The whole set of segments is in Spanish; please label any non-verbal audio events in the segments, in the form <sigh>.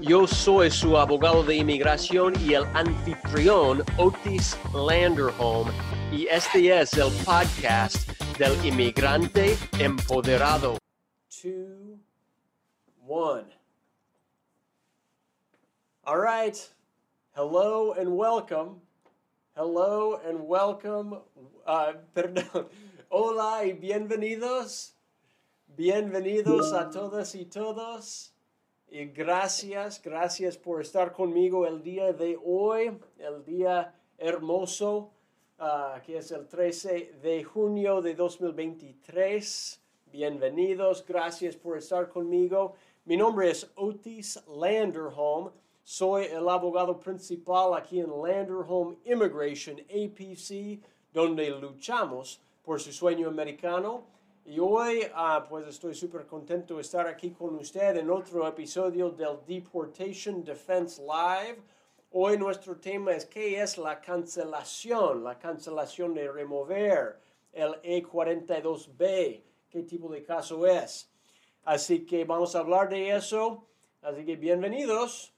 Yo soy su abogado de inmigración y el anfitrión Otis Landerholm y este es el podcast del inmigrante empoderado. Two, one. All right. Hello and welcome. Hello and welcome. Uh, <laughs> perdón. Hola y bienvenidos. Bienvenidos a todas y todos. Y gracias, gracias por estar conmigo el día de hoy, el día hermoso, uh, que es el 13 de junio de 2023. Bienvenidos, gracias por estar conmigo. Mi nombre es Otis Landerholm. Soy el abogado principal aquí en Landerholm Immigration APC, donde luchamos por su sueño americano y hoy, uh, pues estoy súper contento de estar aquí con usted en otro episodio del Deportation Defense Live. Hoy nuestro tema es qué es la cancelación, la cancelación de remover el E42B, qué tipo de caso es. Así que vamos a hablar de eso. Así que bienvenidos.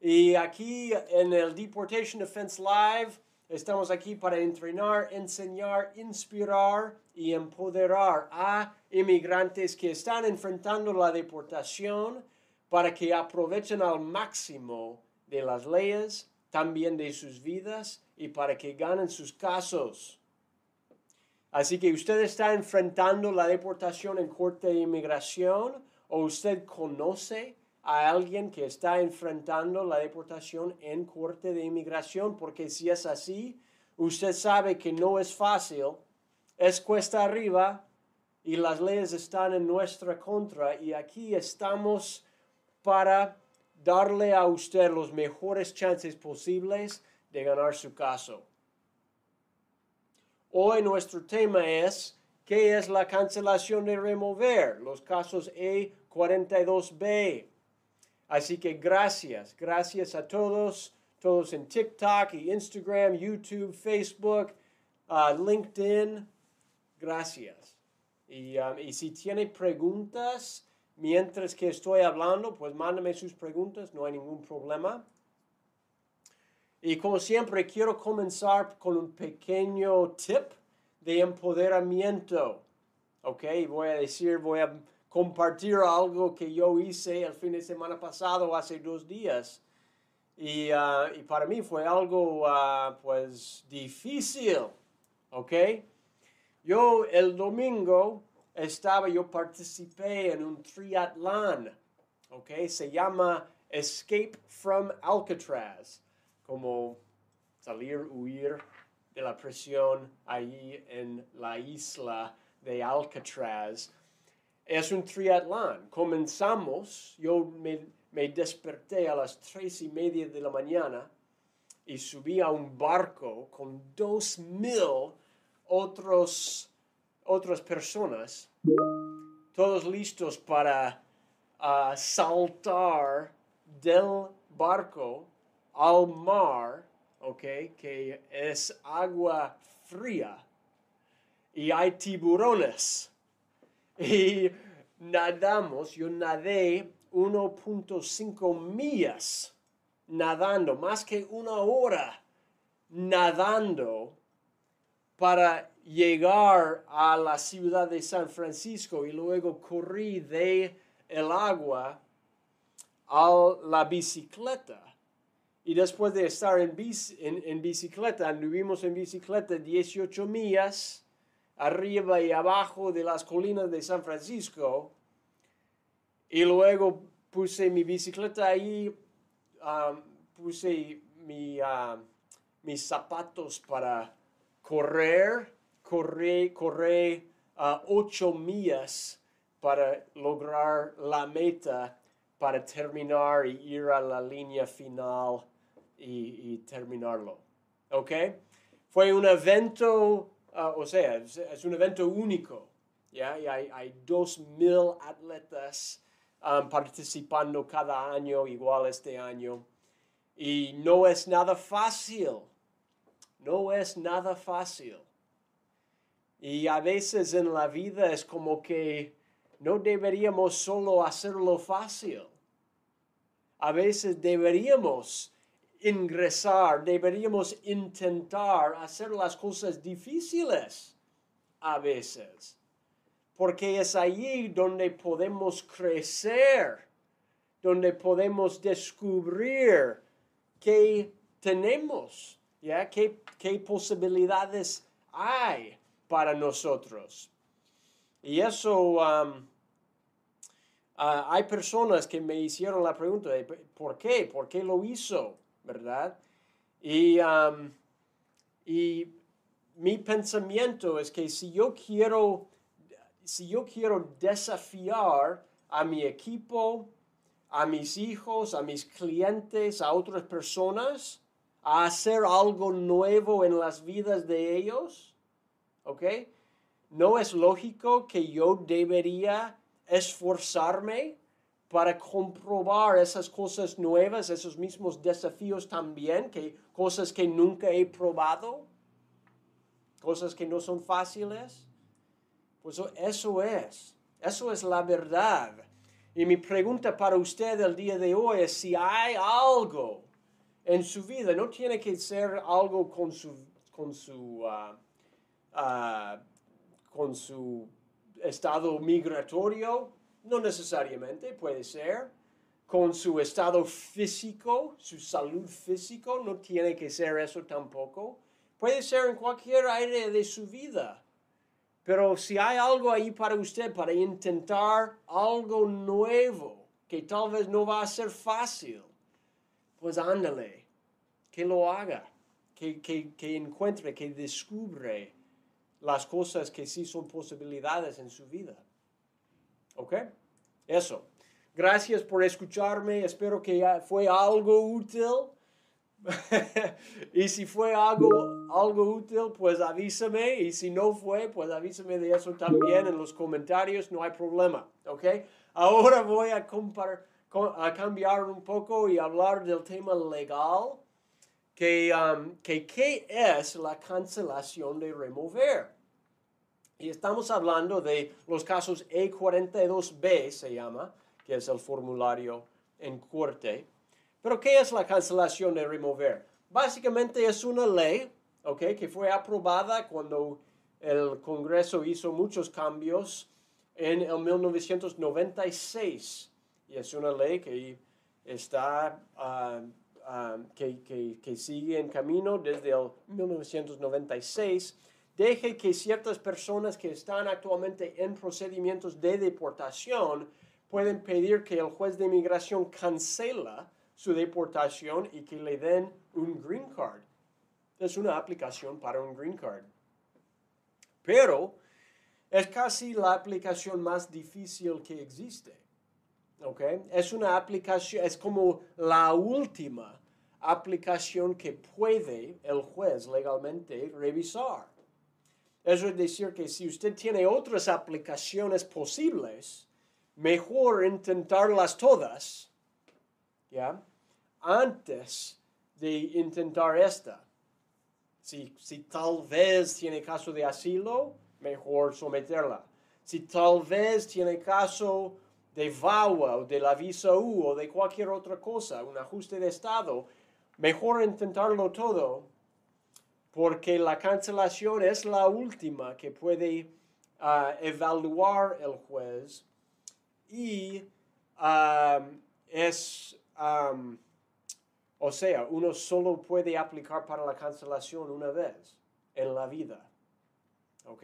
Y aquí en el Deportation Defense Live estamos aquí para entrenar, enseñar, inspirar y empoderar a inmigrantes que están enfrentando la deportación para que aprovechen al máximo de las leyes, también de sus vidas y para que ganen sus casos. Así que usted está enfrentando la deportación en corte de inmigración o usted conoce a alguien que está enfrentando la deportación en corte de inmigración, porque si es así, usted sabe que no es fácil es cuesta arriba y las leyes están en nuestra contra y aquí estamos para darle a usted los mejores chances posibles de ganar su caso. Hoy nuestro tema es ¿qué es la cancelación de remover? Los casos E42B. Así que gracias, gracias a todos, todos en TikTok y Instagram, YouTube, Facebook, uh, LinkedIn, Gracias. Um, y, si tiene preguntas mientras que estoy hablando, pues mándame sus preguntas, no hay ningún problema. Y como siempre, quiero comenzar con un pequeño tip de empoderamiento. Ok, voy a decir, voy a compartir algo que yo hice el fin de semana pasado, hace dos días. Y, y para mí fue algo, uh, pues, difícil. Ok. Yo el domingo estaba, yo participé en un triatlón, ¿ok? Se llama Escape from Alcatraz, como salir, huir de la presión allí en la isla de Alcatraz. Es un triatlón. Comenzamos, yo me, desperté a las tres y media de la mañana y subí a un barco con dos mil otros, otras personas, todos listos para uh, saltar del barco al mar, okay, que es agua fría, y hay tiburones. Y nadamos, yo nadé 1.5 millas nadando, más que una hora nadando para llegar a la ciudad de San Francisco y luego corrí de el agua a la bicicleta. Y después de estar en, en, bicicleta, anduvimos en bicicleta 18 millas arriba y abajo de las colinas de San Francisco. Y luego puse mi bicicleta ahí, puse mi, mis zapatos para correr, correr a ocho millas para lograr la meta, para terminar y ir a la línea final y, terminarlo. ¿ok? Fue un evento, ah, o sea, es, un evento único, ¿ya? Y hay, hay dos mil atletas um, participando cada año, igual este año. Y no es nada fácil, no es nada fácil. Y a veces en la vida es como que no deberíamos solo hacerlo fácil. A veces deberíamos ingresar, deberíamos intentar hacer las cosas difíciles a veces. Porque es allí donde podemos crecer, donde podemos descubrir qué tenemos, ¿ya? ¿Qué, qué posibilidades hay para nosotros. Y eso, um, ah, hay personas que me hicieron la pregunta de por qué, por qué lo hizo, ¿verdad? Y, um, y mi pensamiento es que si yo quiero, si yo quiero desafiar a mi equipo, a mis hijos, a mis clientes, a otras personas, a hacer algo nuevo en las vidas de ellos, ¿ok? No es lógico que yo debería esforzarme para comprobar esas cosas nuevas, esos mismos desafíos también, que cosas que nunca he probado, cosas que no son fáciles. Pues eso es, eso es la verdad. Y mi pregunta para usted el día de hoy es si hay algo en su vida, no tiene que ser algo con su, con su ah, Ah, con su estado migratorio, no necesariamente puede ser, con su estado físico, su salud físico, no tiene que ser eso tampoco. Puede ser en cualquier área de su vida. Pero si hay algo ahí para usted, para intentar algo nuevo, que tal vez no va a ser fácil, pues ándale, que lo haga, que, que, que encuentre, que descubre las cosas que sí son posibilidades en su vida. ¿Ok? Eso. Gracias por escucharme. Espero que fue algo útil. <laughs> y si fue algo, algo útil, pues avísame. Y si no fue, pues avísame de eso también en los comentarios. No hay problema. ¿Ok? Ahora voy a, a cambiar un poco y hablar del tema legal. Que, um, que qué es la cancelación de remover. Y estamos hablando de los casos E42B, se llama, que es el formulario en corte. Pero, ¿qué es la cancelación de remover? Básicamente es una ley, ¿ok? Que fue aprobada cuando el Congreso hizo muchos cambios en el 1996. Y es una ley que está, ah, ah, que, que, que sigue en camino desde el 1996 deje que ciertas personas que están actualmente en procedimientos de deportación pueden pedir que el juez de inmigración cancela su deportación y que le den un green card. Es una aplicación para un green card. Pero es casi la aplicación más difícil que existe. ¿okay? Es una aplicación, es como la última aplicación que puede el juez legalmente revisar. Eso es decir que si usted tiene otras aplicaciones posibles, mejor intentarlas todas, ¿ya? Antes de intentar esta. Si, si tal vez tiene caso de asilo, mejor someterla. Si tal vez tiene caso de VAWA o de la visa U o de cualquier otra cosa, un ajuste de estado, mejor intentarlo todo porque la cancelación es la última que puede ah, evaluar el juez y es, o sea, uno solo puede aplicar para la cancelación una vez en la vida. ¿Ok?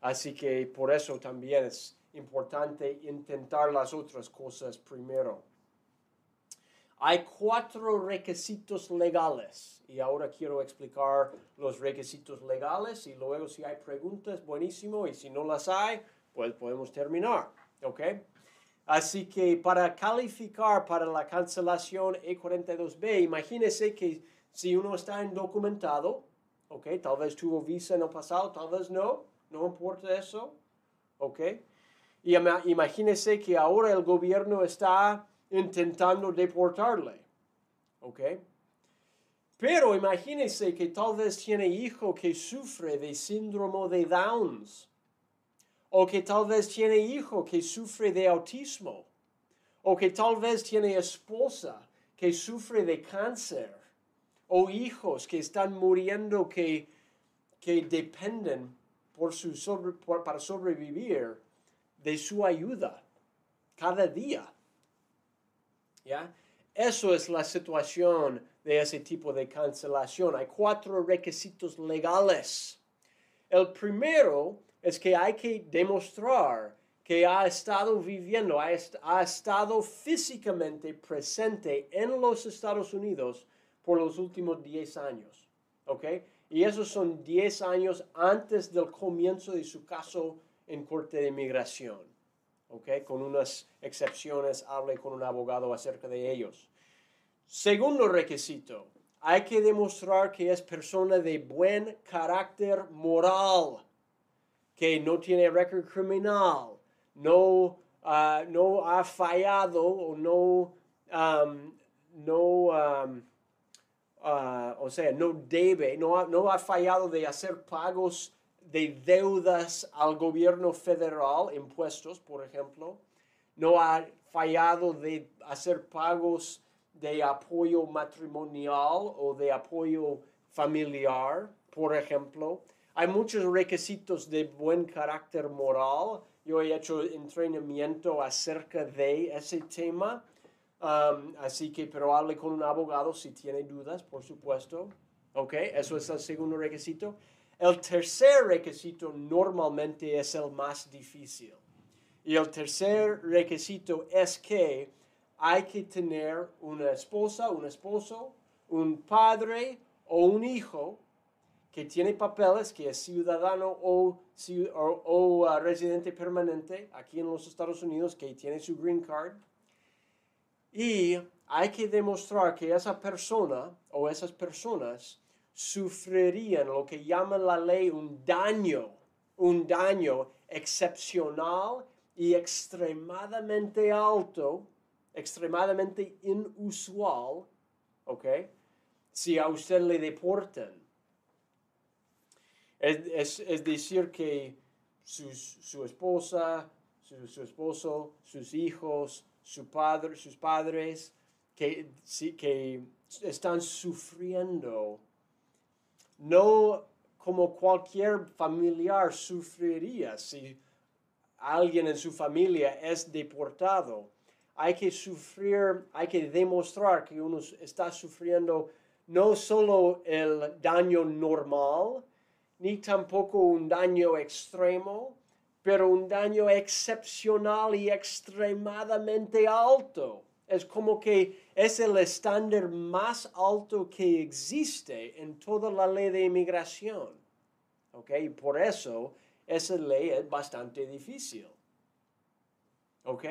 Así que por eso también es importante intentar las otras cosas primero. Hay cuatro requisitos legales y ahora quiero explicar los requisitos legales y luego si hay preguntas, buenísimo, y si no las hay, pues podemos terminar, ¿ok? Así que para calificar para la cancelación E42B, imagínese que Si uno está indocumentado, ok, tal vez tuvo visa en el pasado, tal vez no, no importa eso, ok. Y imagínese que ahora el gobierno está intentando deportarle, ok. Pero imagínese que tal vez tiene hijo que sufre de síndrome de Downs, o que tal vez tiene hijo que sufre de autismo, o que tal vez tiene esposa que sufre de cáncer, o hijos que están muriendo que, que dependen por su para sobrevivir de su ayuda cada día. ¿Ya? Eso es la situación de ese tipo de cancelación. Hay cuatro requisitos legales. El primero es que hay que demostrar que ha estado viviendo, ha, ha estado físicamente presente en los Estados Unidos por los últimos 10 años. ¿Ok? Y esos son 10 años antes del comienzo de su caso en corte de inmigración. ¿Ok? Con unas excepciones, hable con un abogado acerca de ellos. Segundo requisito, hay que demostrar que es persona de buen carácter moral, que no tiene récord criminal, no, ah, no ha fallado o no, no Ah, o sea, no debe, no no ha fallado de hacer pagos de deudas al gobierno federal, impuestos, por ejemplo, no ha fallado de hacer pagos de apoyo matrimonial o de apoyo familiar, por ejemplo. Hay muchos requisitos de buen carácter moral. Yo he hecho entrenamiento acerca de ese tema Um, así que, pero hable con un abogado si tiene dudas, por supuesto. ¿Ok? Eso es el segundo requisito. El tercer requisito normalmente es el más difícil. Y el tercer requisito es que hay que tener una esposa, un esposo, un padre o un hijo que tiene papeles, que es ciudadano o, o, uh, residente permanente aquí en los Estados Unidos, que tiene su green card y hay que demostrar que esa persona o esas personas sufrirían lo que llama la ley un daño, un daño excepcional y extremadamente alto, extremadamente inusual, ¿ok? Si a usted le deportan. Es, decir, que su esposa, su esposo, sus hijos, su padre, sus padres que, que están sufriendo, no como cualquier familiar sufriría si alguien en su familia es deportado. Hay que sufrir, hay que demostrar que uno está sufriendo no solo el daño normal, ni tampoco un daño extremo, pero un daño excepcional y extremadamente alto. Es como que es el estándar más alto que existe en toda la ley de inmigración. ¿Ok? Y por eso esa ley es bastante difícil. ¿Ok?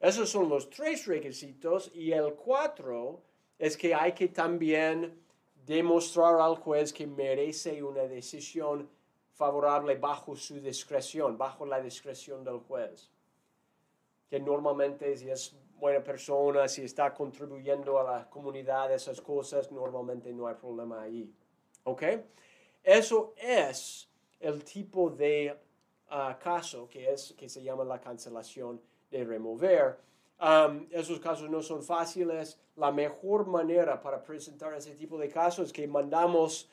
Esos son los tres requisitos y el cuatro es que hay que también demostrar al juez que merece una decisión favorable bajo su discreción, bajo la discreción del juez. Que normalmente es buena persona, si está contribuyendo a la comunidad, esas cosas, normalmente no hay problema ahí. ¿Ok? Eso es el tipo de ah, caso que, es, que se llama la cancelación de remover. Um, esos casos no son fáciles. La mejor manera para presentar ese tipo de casos es que mandamos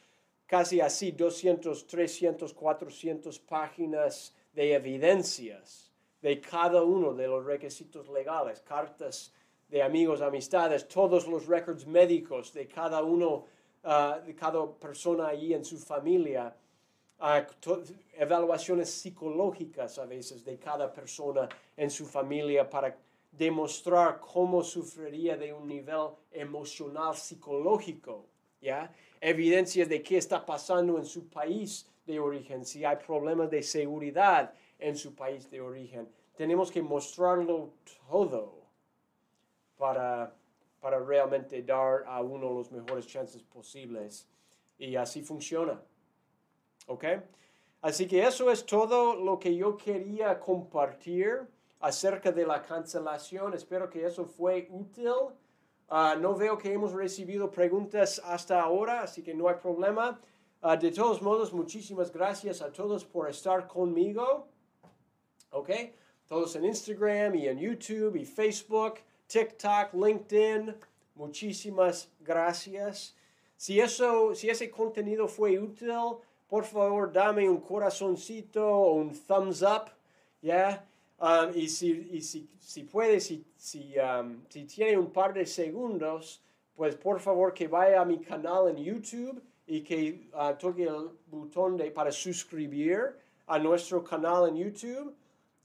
casi así 200, 300, 400 páginas de evidencias de cada uno de los requisitos legales, cartas de amigos, amistades, todos los records médicos de cada uno, ah, de cada persona allí en su familia, ah, evaluaciones psicológicas a veces de cada persona en su familia para demostrar cómo sufriría de un nivel emocional psicológico, ¿ya? evidencias de qué está pasando en su país de origen, si hay problemas de seguridad en su país de origen. Tenemos que mostrarlo todo para, para realmente dar a uno los mejores chances posibles. Y así funciona. ¿Ok? Así que eso es todo lo que yo quería compartir acerca de la cancelación. Espero que eso fue útil. Ah, no veo que hemos recibido preguntas hasta ahora, así que no hay problema. Ah, de todos modos, muchísimas gracias a todos por estar conmigo. ¿Ok? Todos en Instagram y en YouTube y Facebook, TikTok, LinkedIn. Muchísimas gracias. Si, eso, si ese contenido fue útil, por favor dame un corazoncito o un thumbs up, ¿ya? Um, y si, y si, si puede, si, si, um, si tiene un par de segundos, pues por favor que vaya a mi canal en YouTube y que uh, toque el botón de, para suscribir a nuestro canal en YouTube.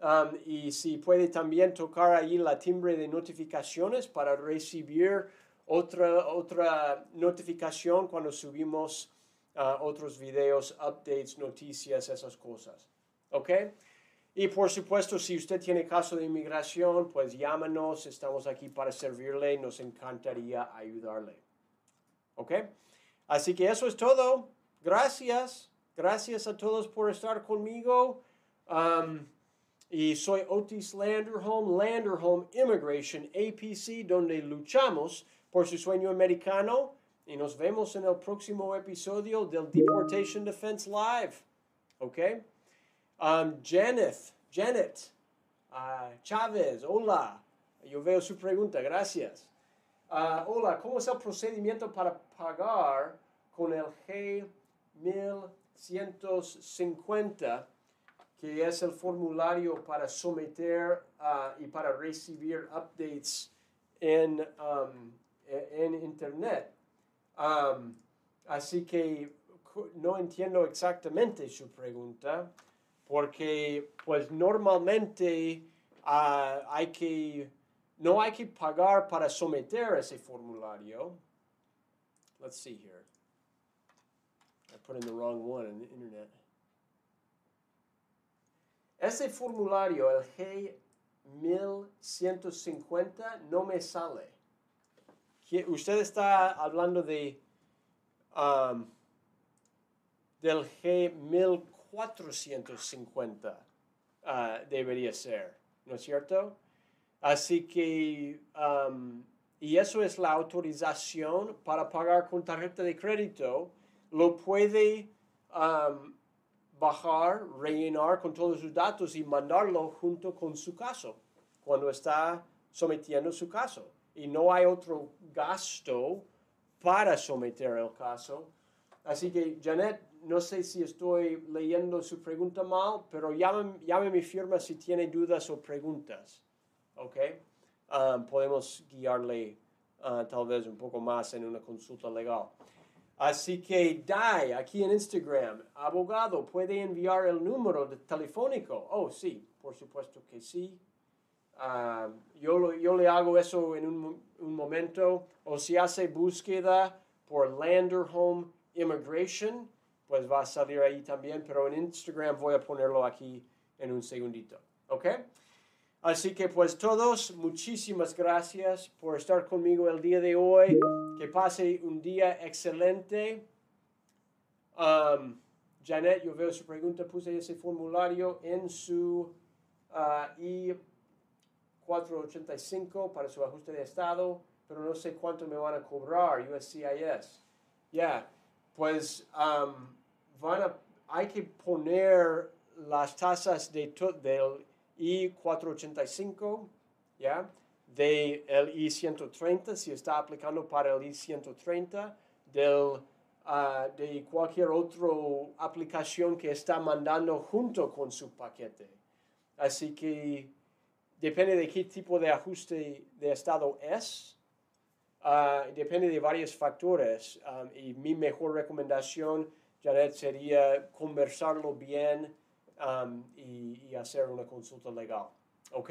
Um, y si puede también tocar ahí la timbre de notificaciones para recibir otra, otra notificación cuando subimos uh, otros videos, updates, noticias, esas cosas. ¿Ok? Y por supuesto, si usted tiene caso de inmigración, pues llámanos, estamos aquí para servirle, nos encantaría ayudarle. ¿Ok? Así que eso es todo. Gracias. Gracias a todos por estar conmigo. Um, y soy Otis Landerholm, Landerholm Immigration APC, donde luchamos por su sueño americano. Y nos vemos en el próximo episodio del Deportation Defense Live. ¿Ok? Um, Janet, Janet uh, Chávez, hola. Yo veo su pregunta, gracias. Uh, hola, ¿cómo es el procedimiento para pagar con el G1150, que es el formulario para someter uh, y para recibir updates en, um, e, en Internet? Um, así que no entiendo exactamente su pregunta, porque pues normalmente uh, hay que, no hay que pagar para someter ese formulario. Let's see here. I put in the wrong one on the internet. Ese formulario, el G1150, no me sale usted está hablando de um, del G1450 uh, debería ser, ¿no es cierto? Así que, um, y eso es la autorización para pagar con tarjeta de crédito, lo puede um, bajar, rellenar con todos sus datos y mandarlo junto con su caso, cuando está sometiendo su caso y no hay otro gasto para someter el caso. Así que, Janet, no sé si estoy leyendo su pregunta mal, pero llame, mi firma si tiene dudas o preguntas. ¿Ok? Um, podemos guiarle uh, tal vez un poco más en una consulta legal. Así que, Dai, aquí en Instagram, abogado, ¿puede enviar el número de telefónico? Oh, sí, por supuesto que sí. Ah, yo, le hago eso en un, un, momento, o si hace búsqueda por Lander Home Immigration, pues va a salir ahí también, pero en Instagram voy a ponerlo aquí en un segundito, ¿ok? Así que pues todos, muchísimas gracias por estar conmigo el día de hoy. Que pase un día excelente. Um, Janet, yo veo su pregunta, puse ese formulario en su uh, 485 para su ajuste de estado, pero no sé cuánto me van a cobrar USCIS. Ya, pues um, van a, hay que poner las tasas de del I-485, ¿ya? Del I-130, si está aplicando para el I-130, del, uh, de cualquier otra aplicación que está mandando junto con su paquete. Así que depende de qué tipo de ajuste de estado es, ah, depende de varios factores. Um, y mi mejor recomendación, Janet, sería conversarlo bien um, y, hacer una consulta legal. ¿Ok?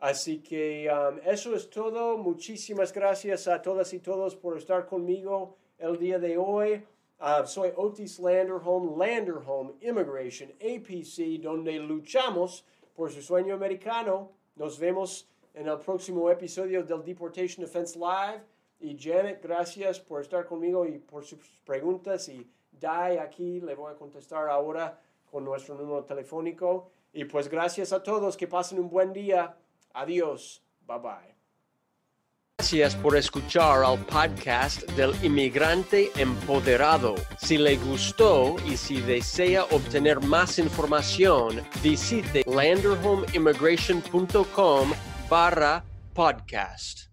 Así que um, eso es todo. Muchísimas gracias a todas y todos por estar conmigo el día de hoy. Uh, soy Otis Landerholm, Landerholm Immigration, APC, donde luchamos por su sueño americano. Nos vemos en el próximo episodio del Deportation Defense Live. Y Janet, gracias por estar conmigo y por sus preguntas. Y Dai aquí le voy a contestar ahora con nuestro número telefónico. Y pues gracias a todos, que pasen un buen día. Adiós. Bye bye. Gracias por escuchar al podcast del inmigrante empoderado. Si le gustó y si desea obtener más información, visite landerhomeimmigration.com barra podcast.